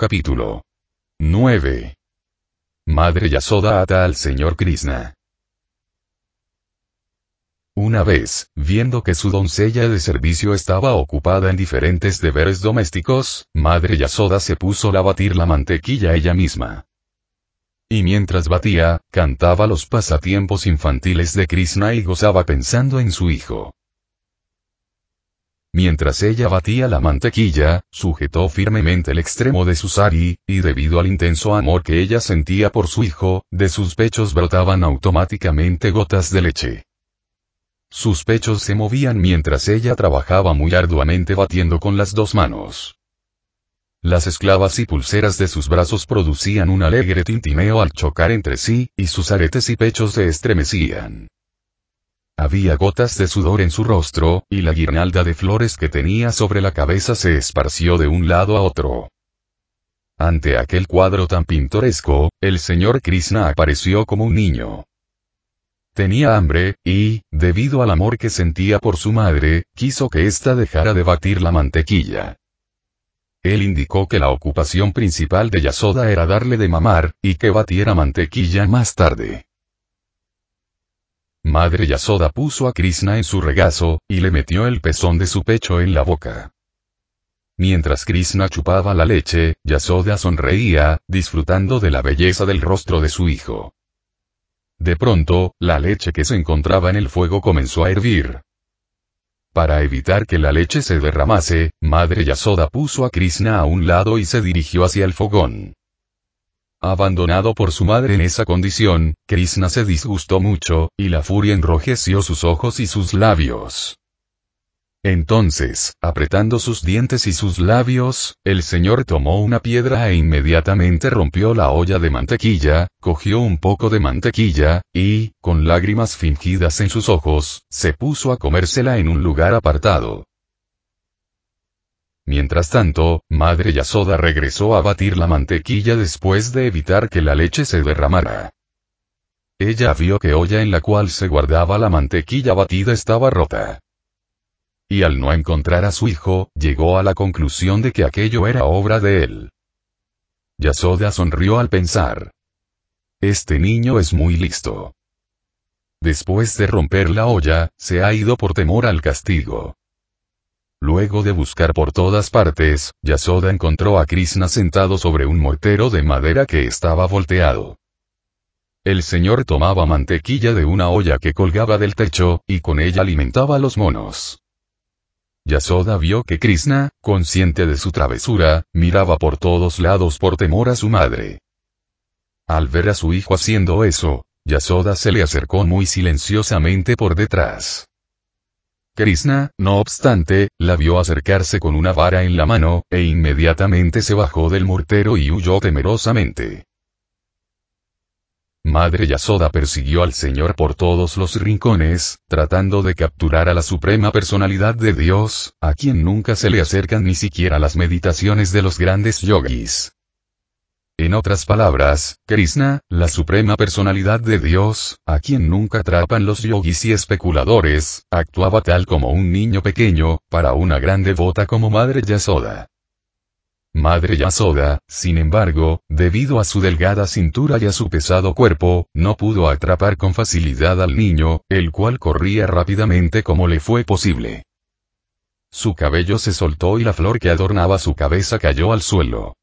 Capítulo 9. Madre Yasoda ata al señor Krishna. Una vez, viendo que su doncella de servicio estaba ocupada en diferentes deberes domésticos, Madre Yasoda se puso a batir la mantequilla ella misma. Y mientras batía, cantaba los pasatiempos infantiles de Krishna y gozaba pensando en su hijo. Mientras ella batía la mantequilla, sujetó firmemente el extremo de su sari, y debido al intenso amor que ella sentía por su hijo, de sus pechos brotaban automáticamente gotas de leche. Sus pechos se movían mientras ella trabajaba muy arduamente batiendo con las dos manos. Las esclavas y pulseras de sus brazos producían un alegre tintineo al chocar entre sí, y sus aretes y pechos se estremecían. Había gotas de sudor en su rostro, y la guirnalda de flores que tenía sobre la cabeza se esparció de un lado a otro. Ante aquel cuadro tan pintoresco, el señor Krishna apareció como un niño. Tenía hambre, y, debido al amor que sentía por su madre, quiso que ésta dejara de batir la mantequilla. Él indicó que la ocupación principal de Yasoda era darle de mamar, y que batiera mantequilla más tarde. Madre Yasoda puso a Krishna en su regazo, y le metió el pezón de su pecho en la boca. Mientras Krishna chupaba la leche, Yasoda sonreía, disfrutando de la belleza del rostro de su hijo. De pronto, la leche que se encontraba en el fuego comenzó a hervir. Para evitar que la leche se derramase, Madre Yasoda puso a Krishna a un lado y se dirigió hacia el fogón. Abandonado por su madre en esa condición, Krishna se disgustó mucho, y la furia enrojeció sus ojos y sus labios. Entonces, apretando sus dientes y sus labios, el señor tomó una piedra e inmediatamente rompió la olla de mantequilla, cogió un poco de mantequilla, y, con lágrimas fingidas en sus ojos, se puso a comérsela en un lugar apartado. Mientras tanto, Madre Yasoda regresó a batir la mantequilla después de evitar que la leche se derramara. Ella vio que olla en la cual se guardaba la mantequilla batida estaba rota. Y al no encontrar a su hijo, llegó a la conclusión de que aquello era obra de él. Yasoda sonrió al pensar. Este niño es muy listo. Después de romper la olla, se ha ido por temor al castigo. Luego de buscar por todas partes, Yasoda encontró a Krishna sentado sobre un mortero de madera que estaba volteado. El señor tomaba mantequilla de una olla que colgaba del techo, y con ella alimentaba a los monos. Yasoda vio que Krishna, consciente de su travesura, miraba por todos lados por temor a su madre. Al ver a su hijo haciendo eso, Yasoda se le acercó muy silenciosamente por detrás. Krishna, no obstante, la vio acercarse con una vara en la mano, e inmediatamente se bajó del mortero y huyó temerosamente. Madre Yasoda persiguió al Señor por todos los rincones, tratando de capturar a la suprema personalidad de Dios, a quien nunca se le acercan ni siquiera las meditaciones de los grandes yogis. En otras palabras, Krishna, la suprema personalidad de Dios, a quien nunca atrapan los yogis y especuladores, actuaba tal como un niño pequeño, para una gran devota como Madre Yasoda. Madre Yasoda, sin embargo, debido a su delgada cintura y a su pesado cuerpo, no pudo atrapar con facilidad al niño, el cual corría rápidamente como le fue posible. Su cabello se soltó y la flor que adornaba su cabeza cayó al suelo.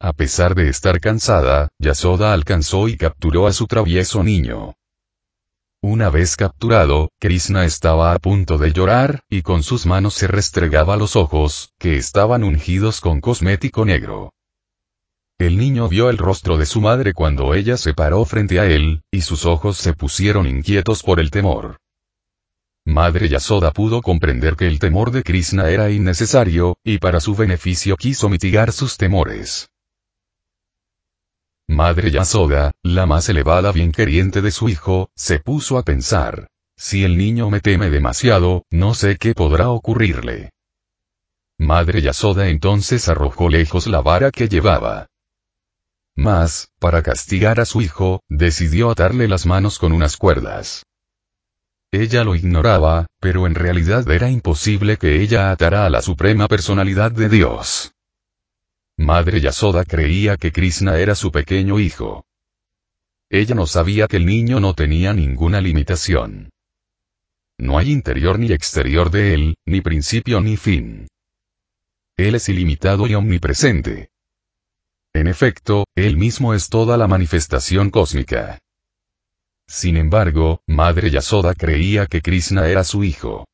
A pesar de estar cansada, Yasoda alcanzó y capturó a su travieso niño. Una vez capturado, Krishna estaba a punto de llorar, y con sus manos se restregaba los ojos, que estaban ungidos con cosmético negro. El niño vio el rostro de su madre cuando ella se paró frente a él, y sus ojos se pusieron inquietos por el temor. Madre Yasoda pudo comprender que el temor de Krishna era innecesario, y para su beneficio quiso mitigar sus temores. Madre Yasoda, la más elevada bien queriente de su hijo, se puso a pensar. Si el niño me teme demasiado, no sé qué podrá ocurrirle. Madre Yasoda entonces arrojó lejos la vara que llevaba. Mas, para castigar a su hijo, decidió atarle las manos con unas cuerdas. Ella lo ignoraba, pero en realidad era imposible que ella atara a la suprema personalidad de Dios. Madre Yasoda creía que Krishna era su pequeño hijo. Ella no sabía que el niño no tenía ninguna limitación. No hay interior ni exterior de él, ni principio ni fin. Él es ilimitado y omnipresente. En efecto, él mismo es toda la manifestación cósmica. Sin embargo, Madre Yasoda creía que Krishna era su hijo.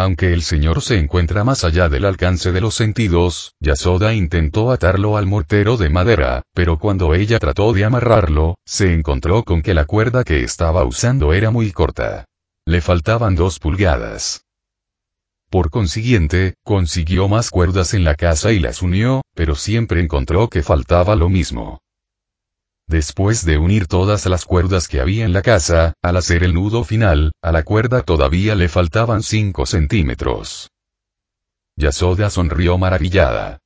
Aunque el Señor se encuentra más allá del alcance de los sentidos, Yasoda intentó atarlo al mortero de madera, pero cuando ella trató de amarrarlo, se encontró con que la cuerda que estaba usando era muy corta. Le faltaban dos pulgadas. Por consiguiente, consiguió más cuerdas en la casa y las unió, pero siempre encontró que faltaba lo mismo. Después de unir todas las cuerdas que había en la casa, al hacer el nudo final, a la cuerda todavía le faltaban 5 centímetros. Yasoda sonrió maravillada.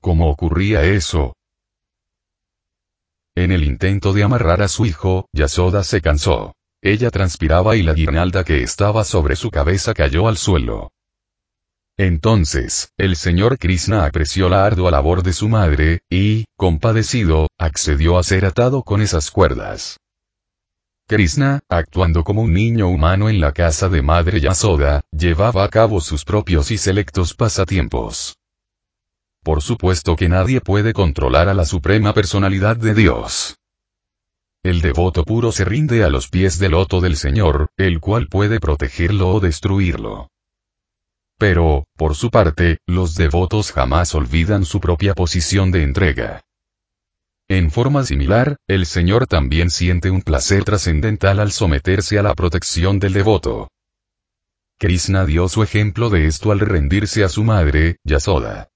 ¿Cómo ocurría eso? En el intento de amarrar a su hijo, Yasoda se cansó. Ella transpiraba y la guirnalda que estaba sobre su cabeza cayó al suelo. Entonces, el señor Krishna apreció la ardua labor de su madre, y, compadecido, accedió a ser atado con esas cuerdas. Krishna, actuando como un niño humano en la casa de madre Yasoda, llevaba a cabo sus propios y selectos pasatiempos. Por supuesto que nadie puede controlar a la suprema personalidad de Dios. El devoto puro se rinde a los pies del loto del Señor, el cual puede protegerlo o destruirlo. Pero, por su parte, los devotos jamás olvidan su propia posición de entrega. En forma similar, el Señor también siente un placer trascendental al someterse a la protección del devoto. Krishna dio su ejemplo de esto al rendirse a su madre, Yasoda.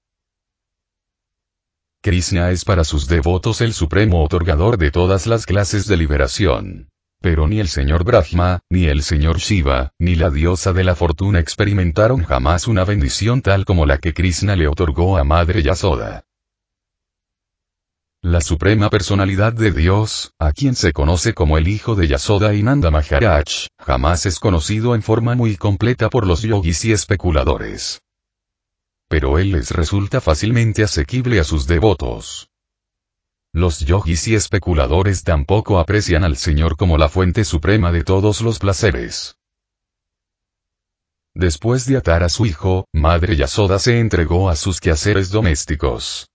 Krishna es para sus devotos el supremo otorgador de todas las clases de liberación. Pero ni el señor Brahma, ni el señor Shiva, ni la diosa de la fortuna experimentaron jamás una bendición tal como la que Krishna le otorgó a Madre Yasoda. La suprema personalidad de Dios, a quien se conoce como el hijo de Yasoda y Nanda Maharaj, jamás es conocido en forma muy completa por los yogis y especuladores pero él les resulta fácilmente asequible a sus devotos. Los yogis y especuladores tampoco aprecian al Señor como la fuente suprema de todos los placeres. Después de atar a su hijo, Madre Yasoda se entregó a sus quehaceres domésticos.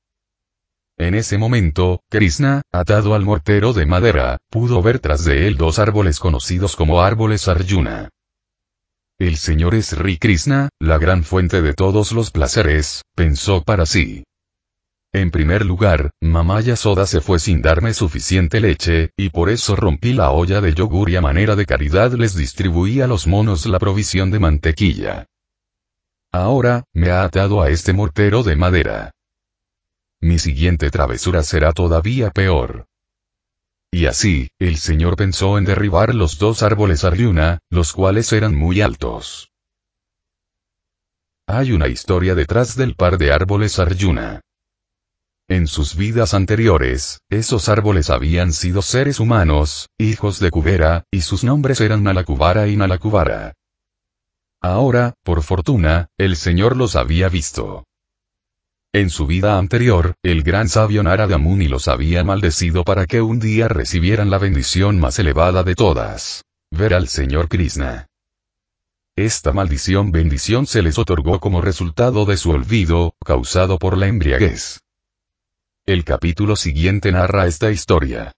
En ese momento, Krishna, atado al mortero de madera, pudo ver tras de él dos árboles conocidos como árboles Arjuna. El Señor es Krishna, la gran fuente de todos los placeres, pensó para sí. En primer lugar, mamá Yasoda se fue sin darme suficiente leche, y por eso rompí la olla de yogur y a manera de caridad les distribuí a los monos la provisión de mantequilla. Ahora, me ha atado a este mortero de madera. Mi siguiente travesura será todavía peor. Y así, el señor pensó en derribar los dos árboles Arjuna, los cuales eran muy altos. Hay una historia detrás del par de árboles Arjuna. En sus vidas anteriores, esos árboles habían sido seres humanos, hijos de Kubera, y sus nombres eran Nalakubara y Nalakubara. Ahora, por fortuna, el Señor los había visto. En su vida anterior, el gran sabio Narada Muni los había maldecido para que un día recibieran la bendición más elevada de todas. Ver al Señor Krishna. Esta maldición bendición se les otorgó como resultado de su olvido, causado por la embriaguez. El capítulo siguiente narra esta historia.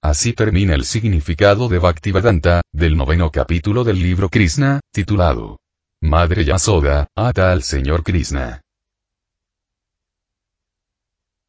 Así termina el significado de Bhaktivedanta, del noveno capítulo del libro Krishna, titulado Madre Yasoda, ata al Señor Krishna.